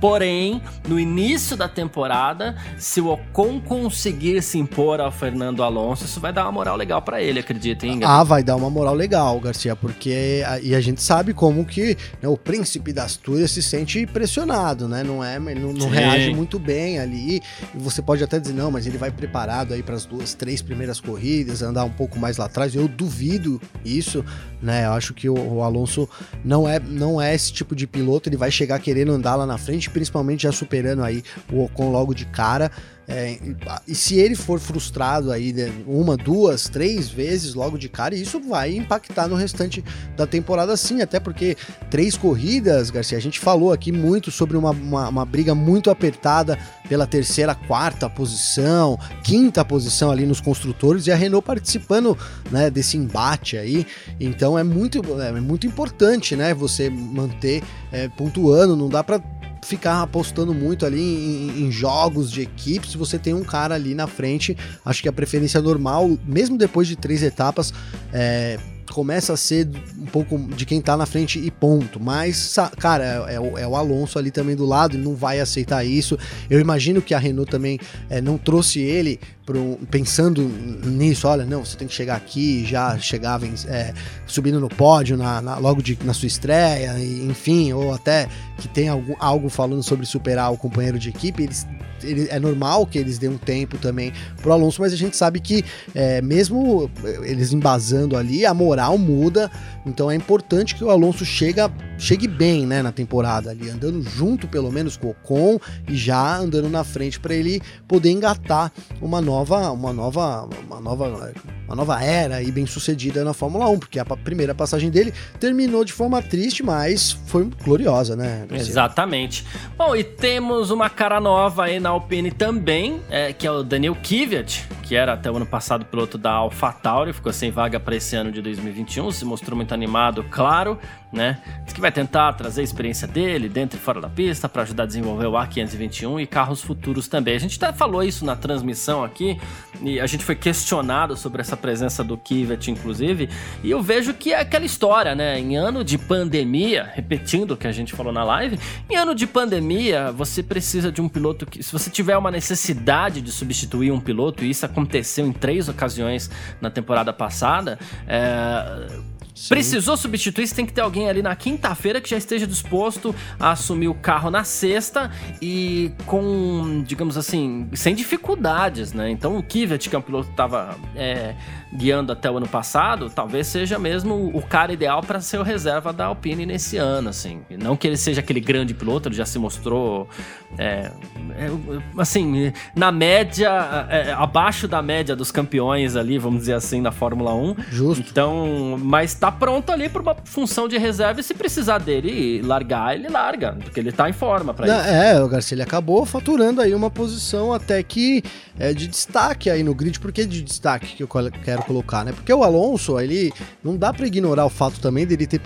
Porém, no início da temporada, se o Ocon conseguir se impor ao Fernando Alonso, isso vai dar uma moral legal para ele, acredita, hein? Ah, vai dar uma moral legal, Garcia, porque e a gente sabe como que né, o príncipe das Astúrias se sente pressionado, né? Não é, não, não reage muito bem ali. E você pode até dizer não, mas ele vai preparado aí para as duas, três primeiras corridas, andar um pouco mais lá atrás. Eu duvido isso, né? Eu acho que o, o Alonso não é, não é esse tipo de piloto. Ele vai chegar querendo andar lá na frente principalmente já superando aí o Ocon logo de cara. É, e se ele for frustrado aí né, uma, duas, três vezes logo de cara, isso vai impactar no restante da temporada sim, até porque três corridas, Garcia, a gente falou aqui muito sobre uma, uma, uma briga muito apertada pela terceira, quarta posição, quinta posição ali nos construtores e a Renault participando né, desse embate aí. Então é muito, é muito importante, né, você manter é, pontuando, não dá para ficar apostando muito ali em, em, jogos de equipe. Se você tem um cara ali na frente, acho que a preferência normal, mesmo depois de três etapas, é, começa a ser um pouco de quem tá na frente e ponto. Mas, cara, é, é, o, é o, Alonso ali também do lado, não vai aceitar isso. Eu imagino que a Renault também é, não trouxe ele um, pensando nisso, olha, não, você tem que chegar aqui, já chegava é, subindo no pódio na, na, logo de, na sua estreia, e, enfim, ou até que tem algo falando sobre superar o companheiro de equipe, eles ele, é normal que eles dêem um tempo também pro Alonso, mas a gente sabe que é, mesmo eles embasando ali, a moral muda, então é importante que o Alonso chega, chegue bem né, na temporada ali, andando junto pelo menos com o Ocon e já andando na frente para ele poder engatar uma nova, uma nova, uma nova uma nova era e bem sucedida na Fórmula 1, porque a primeira passagem dele terminou de forma triste, mas foi gloriosa, né? Exatamente. Bom, e temos uma cara nova aí na Alpine também, é, que é o Daniel Kvyat, que era até o ano passado piloto da AlphaTauri, ficou sem vaga para esse ano de 2021, se mostrou muito animado, claro, né? Diz que vai tentar trazer a experiência dele dentro e fora da pista para ajudar a desenvolver o A521 e carros futuros também. A gente até falou isso na transmissão aqui e a gente foi questionado sobre essa presença do Kvyat, inclusive, e eu vejo que é aquela história, né? Em ano de pandemia, repetindo o que a gente falou na live, em ano de pandemia você precisa de um piloto que, se você tiver uma necessidade de substituir um piloto, e isso aconteceu em três ocasiões na temporada passada, é uh, Sim. Precisou substituir, você tem que ter alguém ali na quinta-feira que já esteja disposto a assumir o carro na sexta e com, digamos assim, sem dificuldades, né? Então o Kivet, que é um piloto que estava é, guiando até o ano passado, talvez seja mesmo o cara ideal para ser o reserva da Alpine nesse ano, assim. Não que ele seja aquele grande piloto, ele já se mostrou, é, é, assim, na média, é, abaixo da média dos campeões ali, vamos dizer assim, na Fórmula 1. Justo. Então, mas tá pronto ali para uma função de reserva e se precisar dele largar, ele larga, porque ele tá em forma para isso. É, o Garcia ele acabou faturando aí uma posição até que é de destaque aí no grid. Por que de destaque que eu quero colocar, né? Porque o Alonso, ele não dá para ignorar o fato também dele ter,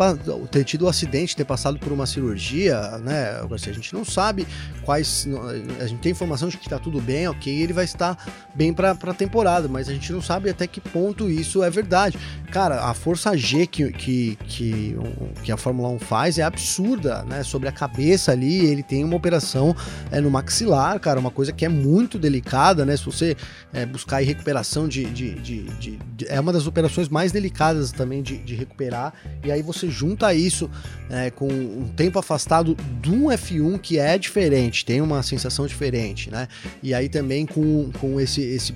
ter tido um acidente, ter passado por uma cirurgia, né? Garcia, a gente não sabe quais, a gente tem informação de que tá tudo bem, ok, ele vai estar bem para a temporada, mas a gente não sabe até que ponto isso é verdade. Cara, a Força G que, que, que, que, a Fórmula 1 faz é absurda, né? Sobre a cabeça ali, ele tem uma operação é, no maxilar, cara, uma coisa que é muito delicada, né? Se você é, buscar aí recuperação de, de, de, de, É uma das operações mais delicadas também de, de recuperar, e aí você junta isso é, com um tempo afastado de um F1 que é diferente, tem uma sensação diferente, né? E aí também com, com esse, esse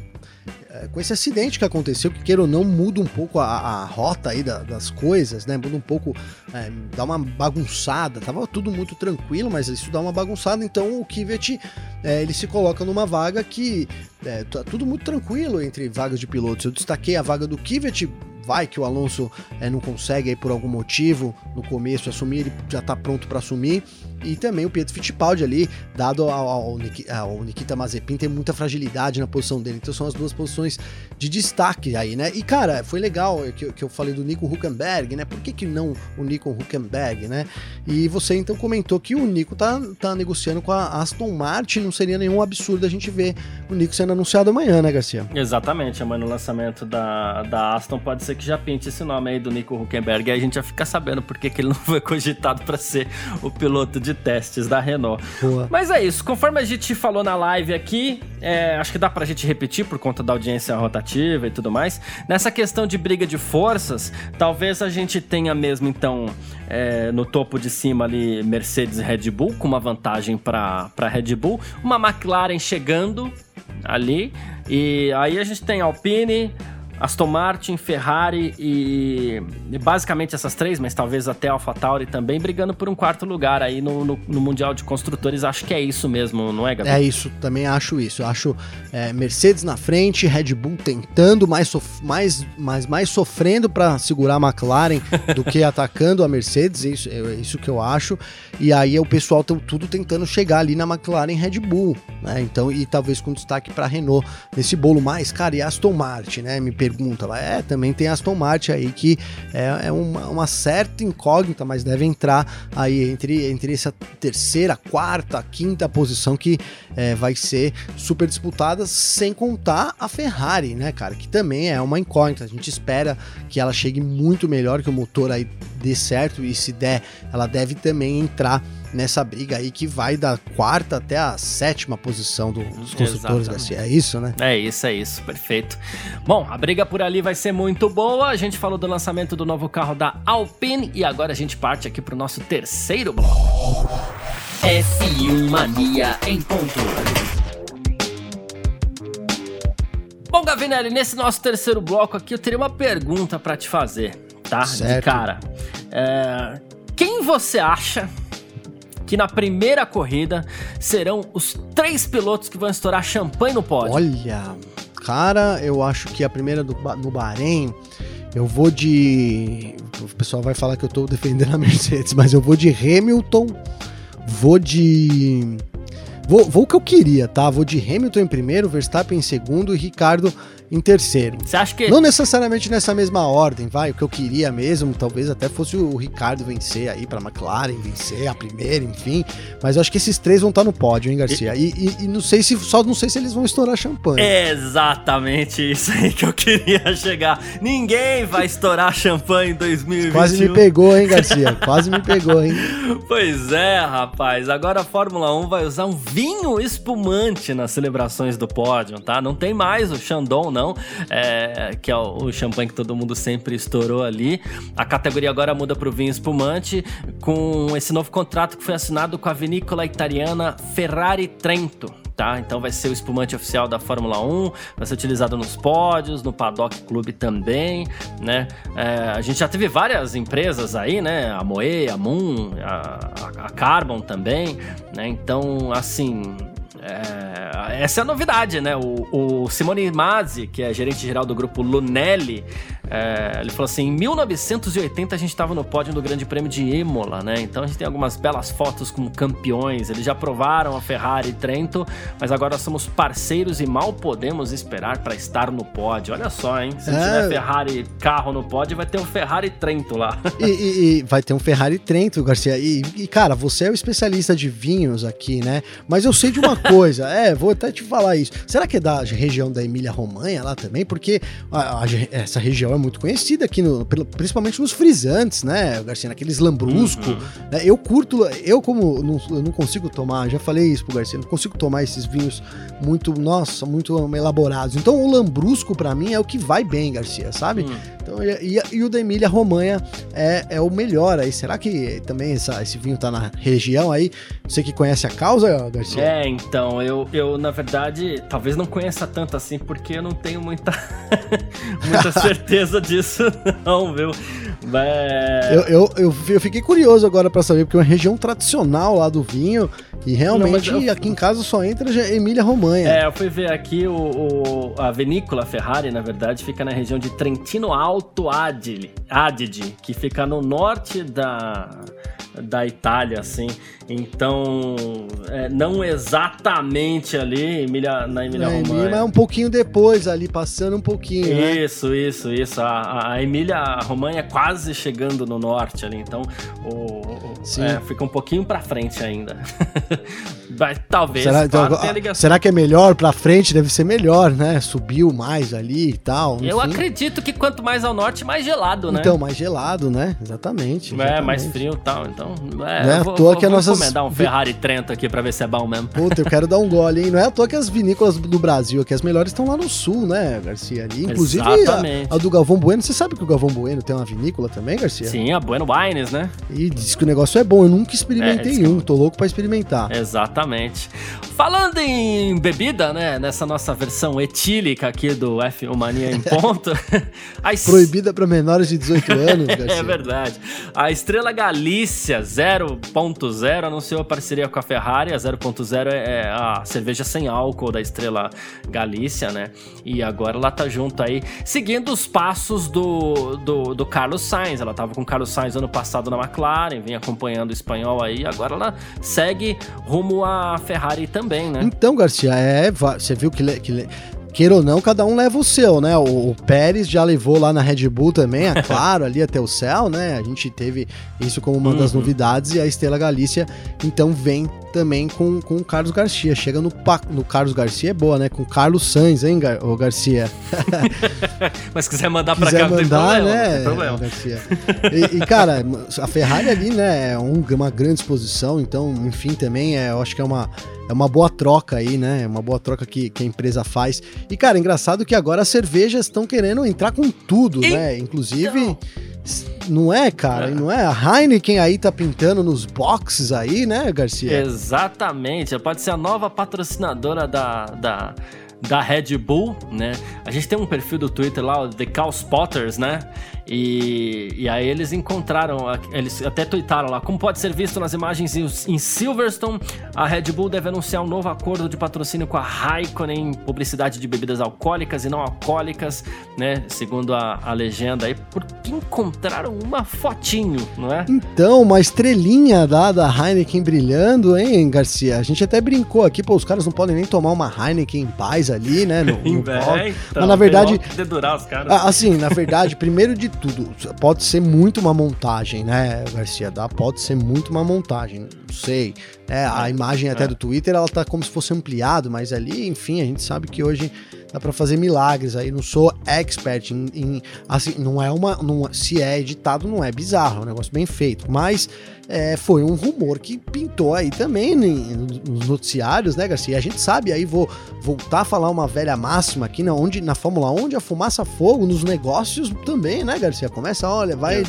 com esse acidente que aconteceu, que queira ou não, muda um pouco a, a rota aí da, das coisas, né? Muda um pouco, é, dá uma bagunçada. Tava tudo muito tranquilo, mas isso dá uma bagunçada. Então o Kivet é, ele se coloca numa vaga que é, tá tudo muito tranquilo entre vagas de pilotos. Eu destaquei a vaga do Kivet vai que o Alonso é, não consegue aí por algum motivo no começo assumir, ele já está pronto para assumir. E também o Pietro Fittipaldi ali, dado ao, ao, ao, Nikita Mazepin, tem muita fragilidade na posição dele. Então são as duas posições de destaque aí, né? E cara, foi legal que, que eu falei do Nico Huckenberg, né? Por que, que não o Nico Huckenberg, né? E você então comentou que o Nico tá, tá negociando com a Aston Martin, não seria nenhum absurdo a gente ver o Nico sendo anunciado amanhã, né, Garcia? Exatamente, amanhã no lançamento da, da Aston pode ser que já pinte esse nome aí do Nico Huckenberg, aí a gente já fica sabendo por que, que ele não foi cogitado para ser o piloto de testes da Renault. Boa. Mas é isso, conforme a gente falou na live aqui, é, acho que dá pra gente repetir por conta da audiência rotativa e tudo mais. Nessa questão de briga de forças, talvez a gente tenha mesmo, então, é, no topo de cima ali, Mercedes e Red Bull, com uma vantagem para Red Bull, uma McLaren chegando ali, e aí a gente tem Alpine, Aston Martin, Ferrari e, basicamente essas três, mas talvez até AlphaTauri também, brigando por um quarto lugar aí no, no, no, Mundial de Construtores. Acho que é isso mesmo, não é, Gabriel? É isso, também acho isso. Eu acho é, Mercedes na frente, Red Bull tentando, mais, sof mais, mais, mais sofrendo para segurar a McLaren do que atacando a Mercedes, é isso, é isso que eu acho. E aí o pessoal tá tudo tentando chegar ali na McLaren Red Bull, né? Então, e talvez com destaque para Renault nesse bolo mais, cara, e Aston Martin, né? Me pergunta lá. É, também tem Aston Martin aí que é, é uma, uma, certa incógnita, mas deve entrar aí entre, entre essa terceira, quarta, quinta posição que é, vai ser super disputada, sem contar a Ferrari, né, cara? Que também é uma incógnita. A gente espera que ela chegue muito melhor, que o motor aí dê certo e se der, ela deve também entrar nessa briga aí que vai da quarta até a sétima posição do, dos construtores, Garcia. É isso, né? É isso, é isso, perfeito. Bom, a briga por ali vai ser muito boa. A gente falou do lançamento do novo carro da Alpine e agora a gente parte aqui pro nosso terceiro bloco. F1 Mania em ponto. Bom, Gavinelli, nesse nosso terceiro bloco aqui eu teria uma pergunta para te fazer, tá? Certo. De cara. É, quem você acha que na primeira corrida serão os três pilotos que vão estourar champanhe no pódio. Olha, cara, eu acho que a primeira do, no Bahrein. Eu vou de. O pessoal vai falar que eu tô defendendo a Mercedes, mas eu vou de Hamilton, vou de. Vou, vou o que eu queria, tá? Vou de Hamilton em primeiro, Verstappen em segundo e Ricardo em terceiro. Você acha que. Não necessariamente nessa mesma ordem, vai. O que eu queria mesmo, talvez até fosse o Ricardo vencer aí pra McLaren, vencer a primeira, enfim. Mas eu acho que esses três vão estar no pódio, hein, Garcia? E, e, e não sei se. Só não sei se eles vão estourar champanhe. É exatamente isso aí que eu queria chegar. Ninguém vai estourar champanhe em 2021. Quase me pegou, hein, Garcia? Quase me pegou, hein? Pois é, rapaz. Agora a Fórmula 1 vai usar um vinho espumante nas celebrações do pódio, tá? Não tem mais o Chandon, não não, é, que é o, o champanhe que todo mundo sempre estourou ali. A categoria agora muda para o vinho espumante, com esse novo contrato que foi assinado com a vinícola italiana Ferrari Trento. Tá? Então vai ser o espumante oficial da Fórmula 1, vai ser utilizado nos pódios, no Paddock Club também, né? É, a gente já teve várias empresas aí, né? A Moe, a Moon, a, a Carbon também, né? Então, assim, é, essa é a novidade, né? O, o Simone Mazzi, que é gerente geral do grupo Lunelli, é, ele falou assim: em 1980 a gente estava no pódio do Grande Prêmio de Imola, né? Então a gente tem algumas belas fotos com campeões. Eles já provaram a Ferrari e Trento, mas agora somos parceiros e mal podemos esperar para estar no pódio. Olha só, hein? Se é... tiver Ferrari carro no pódio, vai ter um Ferrari Trento lá. E, e, e vai ter um Ferrari Trento, Garcia. E, e, cara, você é o especialista de vinhos aqui, né? Mas eu sei de uma coisa. depois. É, vou até te falar isso. Será que é da região da Emília-Romanha lá também? Porque a, a, essa região é muito conhecida aqui, no, principalmente nos frisantes, né, Garcia? Naqueles lambrusco. Uhum. Né? Eu curto, eu como não, eu não consigo tomar, já falei isso pro Garcia, não consigo tomar esses vinhos muito, nossa, muito elaborados. Então o lambrusco para mim é o que vai bem, Garcia, sabe? Uhum. Então, e, e, o da Emília Romanha é, é o melhor aí. Será que também essa, esse vinho tá na região aí? Você que conhece a causa, Garcia? É, então, eu, eu na verdade, talvez não conheça tanto assim, porque eu não tenho muita, muita certeza disso, não, viu? Mas... Eu, eu, eu, eu fiquei curioso agora para saber, porque é uma região tradicional lá do vinho. E realmente não, eu... aqui em casa só entra Emília Romanha. É, eu fui ver aqui o, o, a vinícola Ferrari, na verdade, fica na região de Trentino Alto Adige, Adige que fica no norte da, da Itália, assim. Então, é, não exatamente ali, Emília, na Emília é, Romagna. Mas um pouquinho depois, ali, passando um pouquinho, Isso, né? Isso, isso. A, a Emília Romagna é quase chegando no norte ali, então o, o é, fica um pouquinho pra frente ainda. Mas, talvez, será, claro, então, será que é melhor pra frente? Deve ser melhor, né? Subiu mais ali e tal. Eu acredito que quanto mais ao norte, mais gelado, né? Então, mais gelado, né? Exatamente. exatamente. É, mais frio e tal. Então, é, né? vou, vou, que vou nossas... encomendar um Ferrari Trento aqui pra ver se é bom mesmo. Puta, eu quero dar um gole, hein? Não é à toa que as vinícolas do Brasil aqui, as melhores estão lá no sul, né, Garcia? Ali. Inclusive a, a, do Galvão Bueno. Você sabe que o Galvão Bueno tem uma vinícola também, Garcia? Sim, a Bueno Wines, né? E diz que o negócio é bom. Eu nunca experimentei é, um, tô louco pra experimentar. Exatamente. Falando em bebida, né, nessa nossa versão etílica aqui do F1 Mania em ponto. es... Proibida para menores de 18 anos, é Garcia. é verdade. A Estrela Galícia 0.0 anunciou a parceria com a Ferrari. A 0.0 é a cerveja sem álcool da Estrela Galícia, né? E agora ela tá junto aí, seguindo os passos do, do, do Carlos Sainz. Ela tava com o Carlos Sainz ano passado na McLaren, vinha acompanhando o espanhol aí. Agora ela segue rumo à Ferrari também, né? Então, Garcia, é, você viu que, que queira ou não, cada um leva o seu, né? O, o, Pérez já levou lá na Red Bull também, é claro, ali até o céu, né? A gente teve isso como uma uhum. das novidades e a Estela Galícia então vem também com, com o Carlos Garcia. Chega no, no Carlos Garcia é boa, né? Com o Carlos Sainz, hein, Gar o Garcia? Mas se quiser mandar pra quiser cá, mandar, não tem problema, né, não tem problema. Garcia. E, e, cara, a Ferrari ali, né, é um, uma grande exposição, então, enfim, também é, eu acho que é uma é uma boa troca aí, né? É uma boa troca que, que a empresa faz. E, cara, engraçado que agora as cervejas estão querendo entrar com tudo, e... né? Inclusive. Não é, cara? É. Não é? A Heineken aí tá pintando nos boxes aí, né, Garcia? Exatamente. Pode ser a nova patrocinadora da, da, da Red Bull, né? A gente tem um perfil do Twitter lá, o The Cow Spotters, né? E, e aí eles encontraram, eles até tuitaram lá, como pode ser visto nas imagens em Silverstone, a Red Bull deve anunciar um novo acordo de patrocínio com a Raikkonen, publicidade de bebidas alcoólicas e não alcoólicas, né? Segundo a, a legenda aí, porque encontraram uma fotinho, não é? Então, uma estrelinha da, da Heineken brilhando, hein, Garcia? A gente até brincou aqui, pô, os caras não podem nem tomar uma Heineken em paz ali, né? No, no é, então, Mas na verdade. Dedurar os caras. Assim, na verdade, primeiro de tudo, pode ser muito uma montagem, né, Garcia? Dá, pode ser muito uma montagem, não sei. É, a imagem até é. do Twitter, ela tá como se fosse ampliado, mas ali, enfim, a gente sabe que hoje dá para fazer milagres aí. Não sou expert em, em, assim, não é uma, não, se é editado não é bizarro, é um negócio bem feito, mas é, foi um rumor que pintou aí também nos noticiários, né, Garcia? A gente sabe, aí vou voltar a falar uma velha máxima aqui, na, né, onde, na Fórmula 1, onde a fumaça fogo, nos negócios também, né, Garcia? Começa, olha, vai,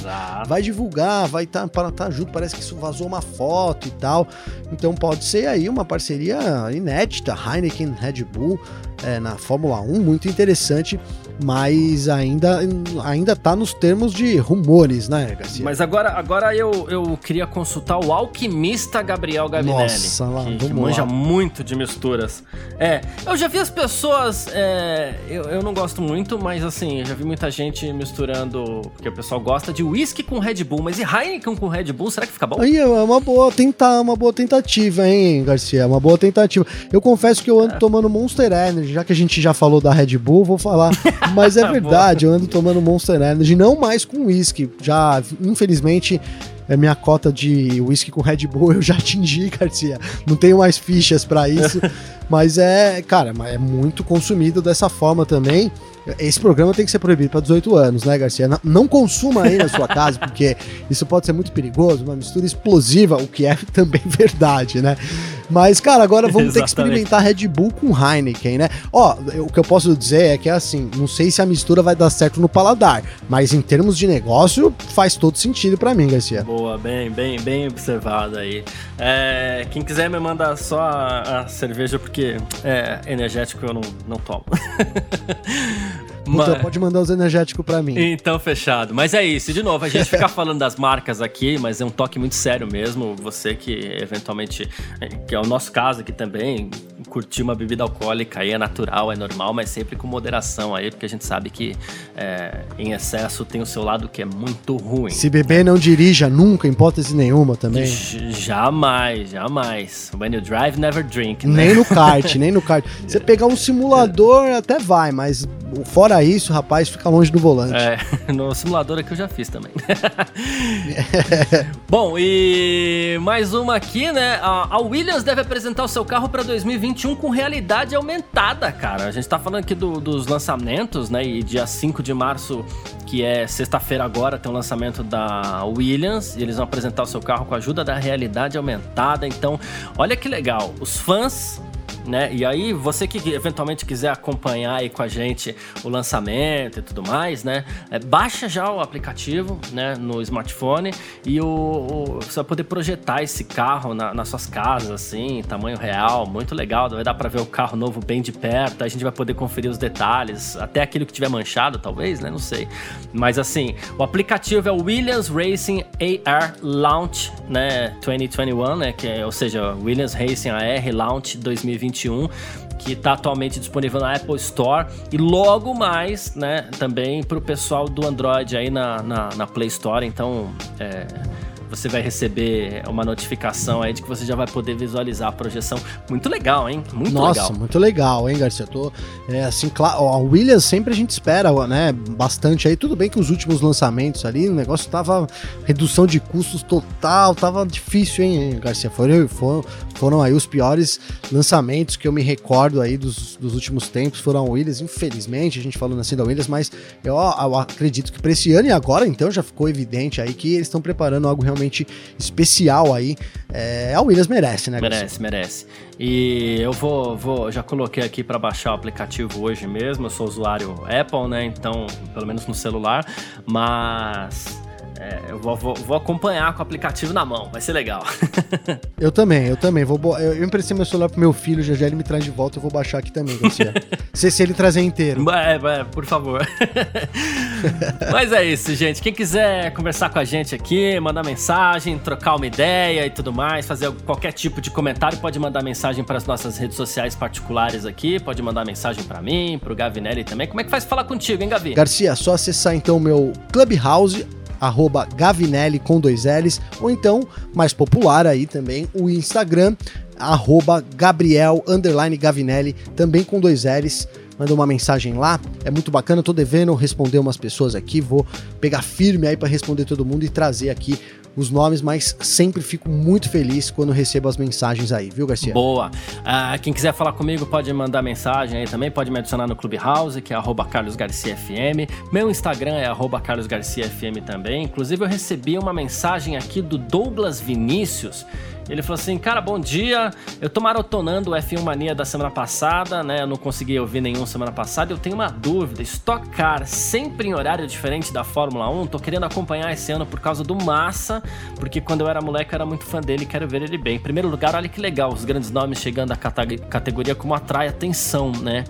vai divulgar, vai estar tá, tá junto, parece que isso vazou uma foto e tal. Então pode ser aí uma parceria inédita, Heineken, Red Bull, é, na Fórmula 1, muito interessante mas ainda ainda tá nos termos de rumores, né, Garcia? Mas agora, agora eu, eu queria consultar o alquimista Gabriel Gavinelli, Nossa, lá, que, que manja lá. muito de misturas. É, eu já vi as pessoas, é, eu, eu não gosto muito, mas assim, eu já vi muita gente misturando, porque o pessoal gosta de whisky com Red Bull, mas e Heineken com Red Bull, será que fica bom? Aí é uma boa tentar, uma boa tentativa, hein, Garcia, é uma boa tentativa. Eu confesso que eu ando é. tomando Monster Energy, já que a gente já falou da Red Bull, vou falar Mas é verdade, eu ando tomando Monster Energy, não mais com whisky. Já, infelizmente, é minha cota de whisky com Red Bull eu já atingi, Garcia. Não tenho mais fichas para isso. mas é, cara, é muito consumido dessa forma também. Esse programa tem que ser proibido para 18 anos, né, Garcia? Não, consuma aí na sua casa, porque isso pode ser muito perigoso, uma mistura explosiva, o que é também verdade, né? Mas, cara, agora vamos ter que experimentar Red Bull com Heineken, né? Ó, o que eu posso dizer é que, assim, não sei se a mistura vai dar certo no paladar, mas em termos de negócio, faz todo sentido para mim, Garcia. Boa, bem, bem, bem observado aí. É, quem quiser me mandar só a, a cerveja, porque é energético eu não, não tomo. Puta, mas... pode mandar os energéticos para mim. Então, fechado. Mas é isso. De novo, a gente fica falando das marcas aqui, mas é um toque muito sério mesmo. Você que eventualmente, que é o nosso caso aqui também, curtir uma bebida alcoólica aí é natural, é normal, mas sempre com moderação aí, porque a gente sabe que é, em excesso tem o seu lado que é muito ruim. Se beber, não dirija nunca, em hipótese nenhuma também. J jamais, jamais. When you drive, never drink. Né? Nem no kart, nem no kart. Você pegar um simulador até vai, mas fora isso, rapaz, fica longe do volante. É, no simulador aqui eu já fiz também. Bom, e mais uma aqui, né? A Williams deve apresentar o seu carro para 2021 com realidade aumentada, cara. A gente tá falando aqui do, dos lançamentos, né? E dia 5 de março, que é sexta-feira agora, tem o lançamento da Williams. E eles vão apresentar o seu carro com a ajuda da realidade aumentada. Então, olha que legal. Os fãs né? E aí, você que eventualmente quiser acompanhar aí com a gente o lançamento e tudo mais, né? É, baixa já o aplicativo, né? No smartphone e o, o você vai poder projetar esse carro na, nas suas casas, assim, tamanho real, muito legal. Vai dar para ver o carro novo bem de perto. A gente vai poder conferir os detalhes, até aquilo que tiver manchado, talvez, né? Não sei. Mas assim, o aplicativo é o Williams Racing AR Launch, né? 2021, né? Que é, ou seja, Williams Racing AR Launch 2021 2021, que está atualmente disponível na Apple Store e logo mais, né, também para o pessoal do Android aí na, na, na Play Store. Então, é, você vai receber uma notificação aí de que você já vai poder visualizar a projeção. Muito legal, hein? Muito Nossa, legal. Nossa, muito legal, hein, Garcia? Tô, é, assim, claro, a Williams sempre a gente espera, né, bastante aí. Tudo bem que os últimos lançamentos ali, o negócio tava redução de custos total, tava difícil, hein, Garcia? Foram, foram, foram aí os piores lançamentos que eu me recordo aí dos, dos últimos tempos, foram a Williams, infelizmente, a gente falando assim da Williams, mas eu, eu acredito que para esse ano e agora, então, já ficou evidente aí que eles estão preparando algo realmente realmente especial aí. É, a Williams merece, né? Merece, merece. E eu vou, vou já coloquei aqui para baixar o aplicativo hoje mesmo. Eu sou usuário Apple, né? Então, pelo menos no celular, mas é, eu vou, vou, vou, acompanhar com o aplicativo na mão, vai ser legal. eu também, eu também. Vou, eu, eu emprestei meu celular pro meu filho, já já ele me traz de volta, eu vou baixar aqui também, Garcia. se, se ele trazer inteiro. É, é por favor. Mas é isso, gente. Quem quiser conversar com a gente aqui, mandar mensagem, trocar uma ideia e tudo mais, fazer qualquer tipo de comentário, pode mandar mensagem para as nossas redes sociais particulares aqui, pode mandar mensagem para mim, pro Gavinelli também. Como é que faz falar contigo, hein, Gavi? Garcia, só acessar então o meu Clubhouse arroba Gavinelli com dois L's, ou então, mais popular aí também, o Instagram, arroba Gabriel, underline Gavinelli, também com dois L's, manda uma mensagem lá, é muito bacana, tô devendo responder umas pessoas aqui, vou pegar firme aí para responder todo mundo e trazer aqui os nomes, mas sempre fico muito feliz quando recebo as mensagens aí, viu, Garcia? Boa. Uh, quem quiser falar comigo pode mandar mensagem aí também, pode me adicionar no Clubhouse, que é carlosgarciafm. Meu Instagram é carlosgarciafm também. Inclusive, eu recebi uma mensagem aqui do Douglas Vinícius, ele falou assim: Cara, bom dia. Eu tô maratonando o F1 Mania da semana passada, né? Eu não consegui ouvir nenhum semana passada. Eu tenho uma dúvida: Stock Car sempre em horário diferente da Fórmula 1? Tô querendo acompanhar esse ano por causa do Massa, porque quando eu era moleque eu era muito fã dele e quero ver ele bem. Em primeiro lugar, olha que legal, os grandes nomes chegando à categoria como atrai atenção, né?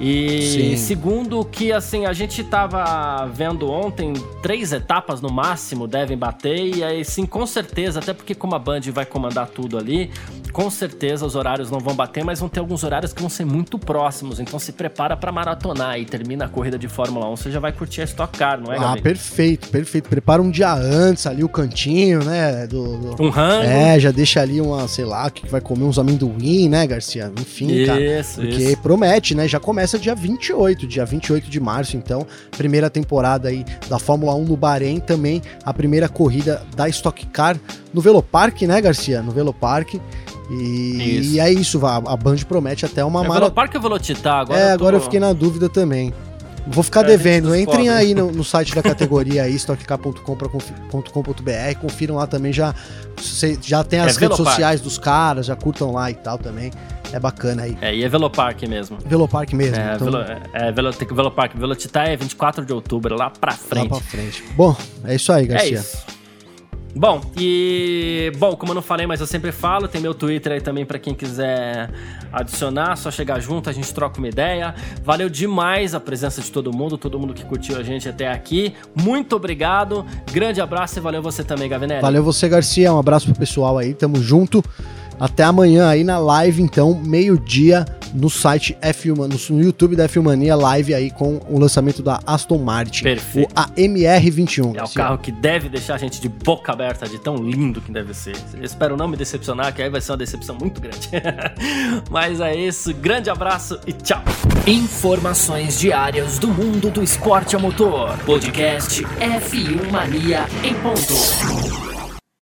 E Sim. segundo que assim, a gente tava vendo ontem, três etapas no máximo devem bater, e aí sim, com certeza, até porque como a Band vai comandar tudo ali, com certeza os horários não vão bater, mas vão ter alguns horários que vão ser muito próximos, então se prepara para maratonar e termina a corrida de Fórmula 1, você já vai curtir a Stock Car, não é, Ah, perfeito, perfeito. Prepara um dia antes ali o cantinho, né, do, do... Um rango. É, já deixa ali uma, sei lá, que vai comer uns amendoim, né, Garcia? Enfim, isso, cara. Porque isso. promete, né, já começa começa dia 28, dia 28 de março, então, primeira temporada aí da Fórmula 1 no Bahrein, também a primeira corrida da Stock Car no Velopark, né, Garcia? No Velopark. E, e é isso, a, a Band promete até uma é maratona. Velopark ou Velocitar? Agora é, eu tô... agora eu fiquei na dúvida também. Vou ficar é, devendo. Entrem aí no, no, site da categoria aí, stockcar.com.br, confiram lá também, já, já tem as é redes sociais dos caras, já curtam lá e tal também. É bacana aí. É, e é Velopark mesmo. Velopark mesmo. É, então... Velo, é, Velo, tem que Velopark. Velocitar é 24 de outubro, lá pra frente. Lá pra frente. Bom, é isso aí, Garcia. É isso. Bom, e. Bom, como eu não falei, mas eu sempre falo, tem meu Twitter aí também para quem quiser adicionar, só chegar junto, a gente troca uma ideia. Valeu demais a presença de todo mundo, todo mundo que curtiu a gente até aqui. Muito obrigado, grande abraço e valeu você também, Gavinelli. Valeu você, Garcia, um abraço pro pessoal aí, tamo junto. Até amanhã aí na live, então, meio-dia, no site F1, no YouTube da F1 live aí com o lançamento da Aston Martin. Perfeito. O AMR21. É o carro que deve deixar a gente de boca aberta de tão lindo que deve ser. Eu espero não me decepcionar, que aí vai ser uma decepção muito grande. Mas é isso, grande abraço e tchau. Informações diárias do mundo do esporte a motor. Podcast F1 Mania em ponto.